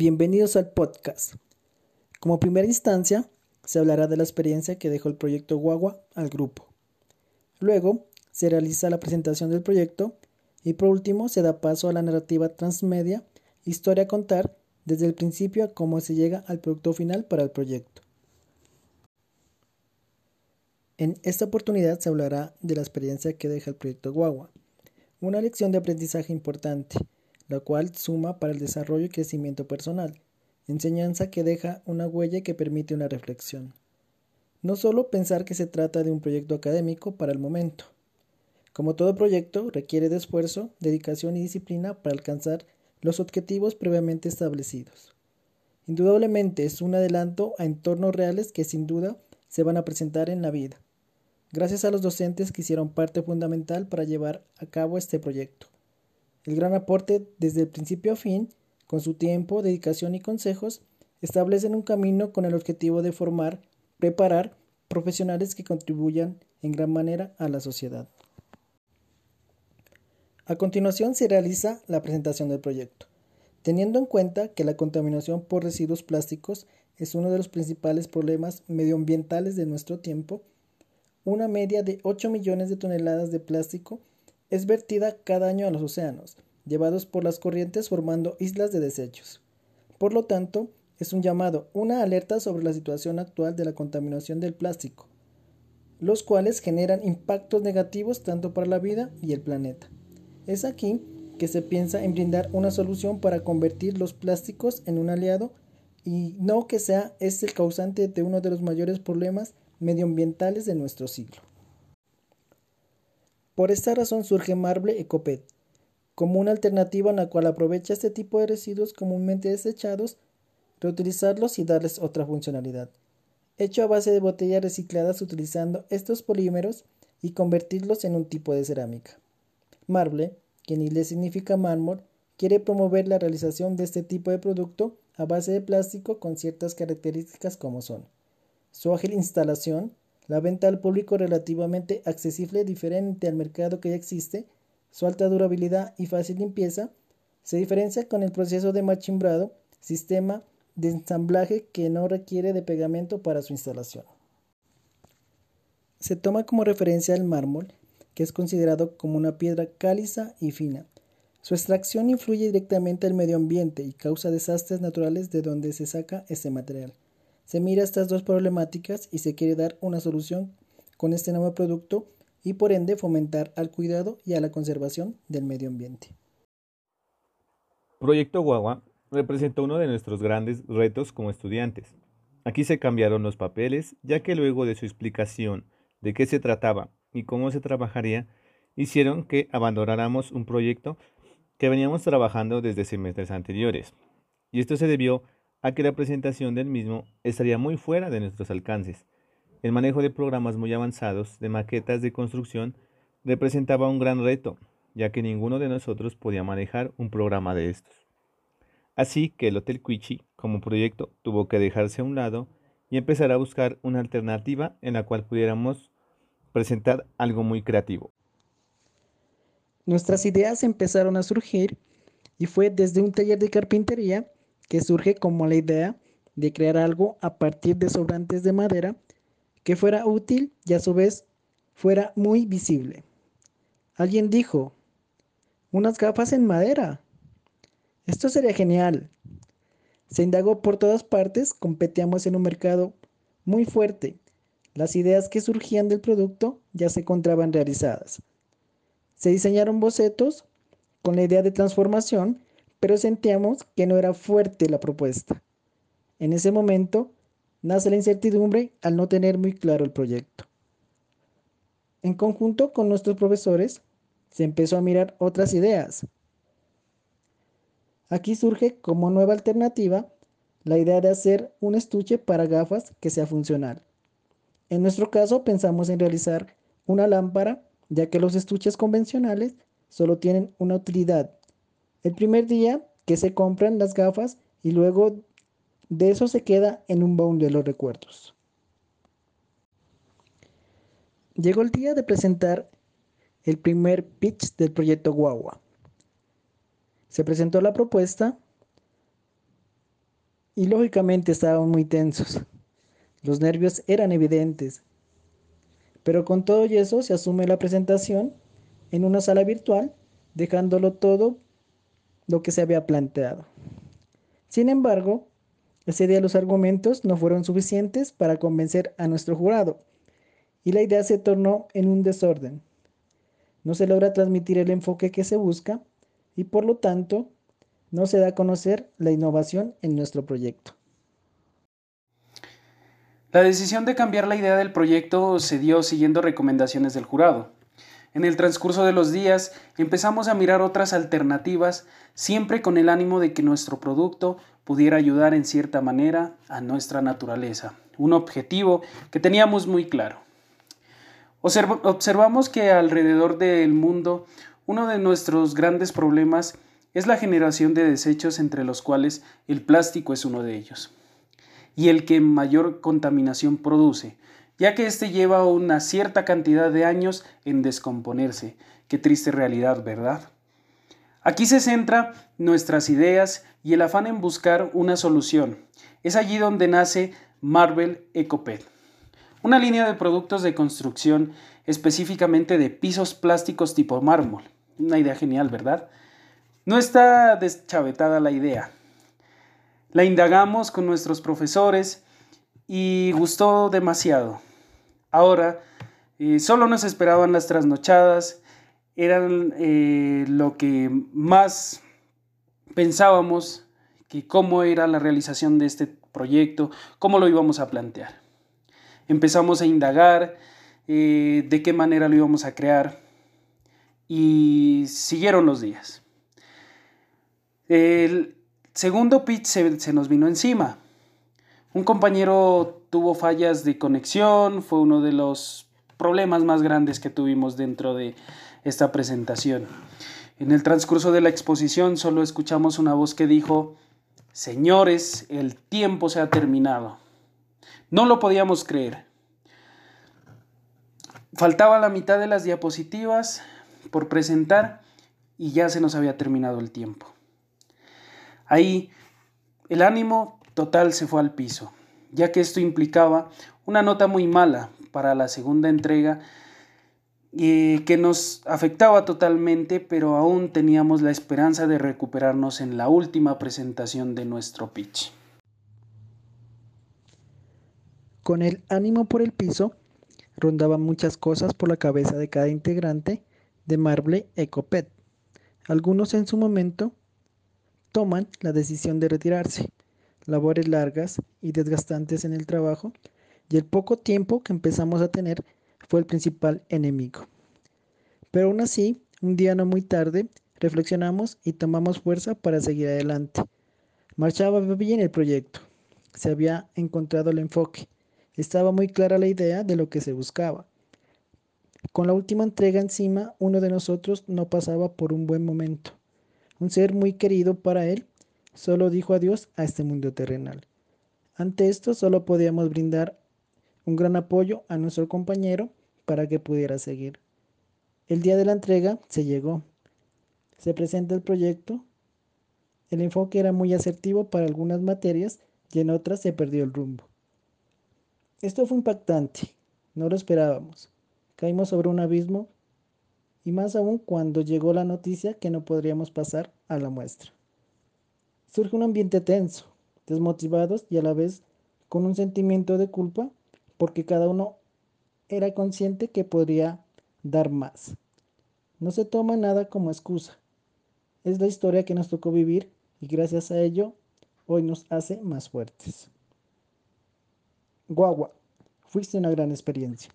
Bienvenidos al podcast. Como primera instancia, se hablará de la experiencia que dejó el proyecto Guagua al grupo. Luego, se realiza la presentación del proyecto y por último se da paso a la narrativa transmedia, historia a contar desde el principio a cómo se llega al producto final para el proyecto. En esta oportunidad se hablará de la experiencia que deja el proyecto Guagua, una lección de aprendizaje importante, la cual suma para el desarrollo y crecimiento personal, enseñanza que deja una huella que permite una reflexión. No solo pensar que se trata de un proyecto académico para el momento. Como todo proyecto, requiere de esfuerzo, dedicación y disciplina para alcanzar los objetivos previamente establecidos. Indudablemente es un adelanto a entornos reales que sin duda se van a presentar en la vida. Gracias a los docentes que hicieron parte fundamental para llevar a cabo este proyecto. El gran aporte desde el principio a fin, con su tiempo, dedicación y consejos, establecen un camino con el objetivo de formar, preparar profesionales que contribuyan en gran manera a la sociedad. A continuación se realiza la presentación del proyecto. Teniendo en cuenta que la contaminación por residuos plásticos es uno de los principales problemas medioambientales de nuestro tiempo, una media de 8 millones de toneladas de plástico es vertida cada año a los océanos, llevados por las corrientes formando islas de desechos. Por lo tanto, es un llamado, una alerta sobre la situación actual de la contaminación del plástico, los cuales generan impactos negativos tanto para la vida y el planeta. Es aquí que se piensa en brindar una solución para convertir los plásticos en un aliado y no que sea este el causante de uno de los mayores problemas medioambientales de nuestro siglo. Por esta razón surge Marble Ecopet, como una alternativa en la cual aprovecha este tipo de residuos comúnmente desechados, reutilizarlos y darles otra funcionalidad. Hecho a base de botellas recicladas utilizando estos polímeros y convertirlos en un tipo de cerámica. Marble, que en inglés significa mármol, quiere promover la realización de este tipo de producto a base de plástico con ciertas características como son su ágil instalación, la venta al público relativamente accesible diferente al mercado que ya existe, su alta durabilidad y fácil limpieza, se diferencia con el proceso de machimbrado, sistema de ensamblaje que no requiere de pegamento para su instalación. Se toma como referencia el mármol, que es considerado como una piedra cáliza y fina. Su extracción influye directamente al medio ambiente y causa desastres naturales de donde se saca este material. Se mira estas dos problemáticas y se quiere dar una solución con este nuevo producto y por ende fomentar al cuidado y a la conservación del medio ambiente. Proyecto Guagua representa uno de nuestros grandes retos como estudiantes. Aquí se cambiaron los papeles, ya que luego de su explicación de qué se trataba y cómo se trabajaría, hicieron que abandonáramos un proyecto que veníamos trabajando desde semestres anteriores. Y esto se debió a que la presentación del mismo estaría muy fuera de nuestros alcances. El manejo de programas muy avanzados de maquetas de construcción representaba un gran reto, ya que ninguno de nosotros podía manejar un programa de estos. Así que el Hotel Quichi, como proyecto, tuvo que dejarse a un lado y empezar a buscar una alternativa en la cual pudiéramos presentar algo muy creativo. Nuestras ideas empezaron a surgir y fue desde un taller de carpintería que surge como la idea de crear algo a partir de sobrantes de madera que fuera útil y a su vez fuera muy visible. Alguien dijo, unas gafas en madera. Esto sería genial. Se indagó por todas partes, competíamos en un mercado muy fuerte. Las ideas que surgían del producto ya se encontraban realizadas. Se diseñaron bocetos con la idea de transformación pero sentíamos que no era fuerte la propuesta. En ese momento nace la incertidumbre al no tener muy claro el proyecto. En conjunto con nuestros profesores, se empezó a mirar otras ideas. Aquí surge como nueva alternativa la idea de hacer un estuche para gafas que sea funcional. En nuestro caso pensamos en realizar una lámpara, ya que los estuches convencionales solo tienen una utilidad el primer día que se compran las gafas y luego de eso se queda en un baúl de los recuerdos. Llegó el día de presentar el primer pitch del proyecto Guagua. Se presentó la propuesta y lógicamente estaban muy tensos. Los nervios eran evidentes. Pero con todo y eso se asume la presentación en una sala virtual, dejándolo todo lo que se había planteado. Sin embargo, ese día los argumentos no fueron suficientes para convencer a nuestro jurado y la idea se tornó en un desorden. No se logra transmitir el enfoque que se busca y por lo tanto no se da a conocer la innovación en nuestro proyecto. La decisión de cambiar la idea del proyecto se dio siguiendo recomendaciones del jurado. En el transcurso de los días empezamos a mirar otras alternativas, siempre con el ánimo de que nuestro producto pudiera ayudar en cierta manera a nuestra naturaleza, un objetivo que teníamos muy claro. observamos que alrededor del mundo uno de nuestros grandes problemas es la generación de desechos entre los cuales el plástico es uno de ellos y el que mayor contaminación produce, ya que éste lleva una cierta cantidad de años en descomponerse. Qué triste realidad, ¿verdad? Aquí se centra nuestras ideas y el afán en buscar una solución. Es allí donde nace Marvel EcoPet, una línea de productos de construcción específicamente de pisos plásticos tipo mármol. Una idea genial, ¿verdad? No está deschavetada la idea. La indagamos con nuestros profesores y gustó demasiado. Ahora, solo nos esperaban las trasnochadas, eran eh, lo que más pensábamos que cómo era la realización de este proyecto, cómo lo íbamos a plantear. Empezamos a indagar eh, de qué manera lo íbamos a crear y siguieron los días. El segundo pitch se, nos vino encima. Un compañero tuvo fallas de conexión, fue uno de los problemas más grandes que tuvimos dentro de esta presentación. En el transcurso de la exposición solo escuchamos una voz que dijo, Señores, el tiempo se ha terminado. No lo podíamos creer. Faltaba la mitad de las diapositivas por presentar y ya se nos había terminado el tiempo. Ahí el ánimo total se fue al piso, ya que esto implicaba una nota muy mala para la segunda entrega eh, que nos afectaba totalmente, pero aún teníamos la esperanza de recuperarnos en la última presentación de nuestro pitch. Con el ánimo por el piso, rondaban muchas cosas por la cabeza de cada integrante de Marble Ecopet. Algunos en su momento toman la decisión de retirarse, labores largas y desgastantes en el trabajo, y el poco tiempo que empezamos a tener fue el principal enemigo. Pero aún así, un día no muy tarde, reflexionamos y tomamos fuerza para seguir adelante. Marchaba bien el proyecto. Se había encontrado el enfoque. Estaba muy clara la idea de lo que se buscaba. Con la última entrega encima, uno de nosotros no pasaba por un buen momento un ser muy querido para él, solo dijo adiós a este mundo terrenal. Ante esto solo podíamos brindar un gran apoyo a nuestro compañero para que pudiera seguir. El día de la entrega se llegó. Se presenta el proyecto. El enfoque era muy asertivo para algunas materias y en otras se perdió el rumbo. Esto fue impactante. No lo esperábamos. Caímos sobre un abismo y más aún cuando llegó la noticia que no podríamos pasar a la muestra. Surge un ambiente tenso, desmotivados y a la vez con un sentimiento de culpa porque cada uno era consciente que podría dar más. No se toma nada como excusa. Es la historia que nos tocó vivir y gracias a ello hoy nos hace más fuertes. Guagua, fuiste una gran experiencia.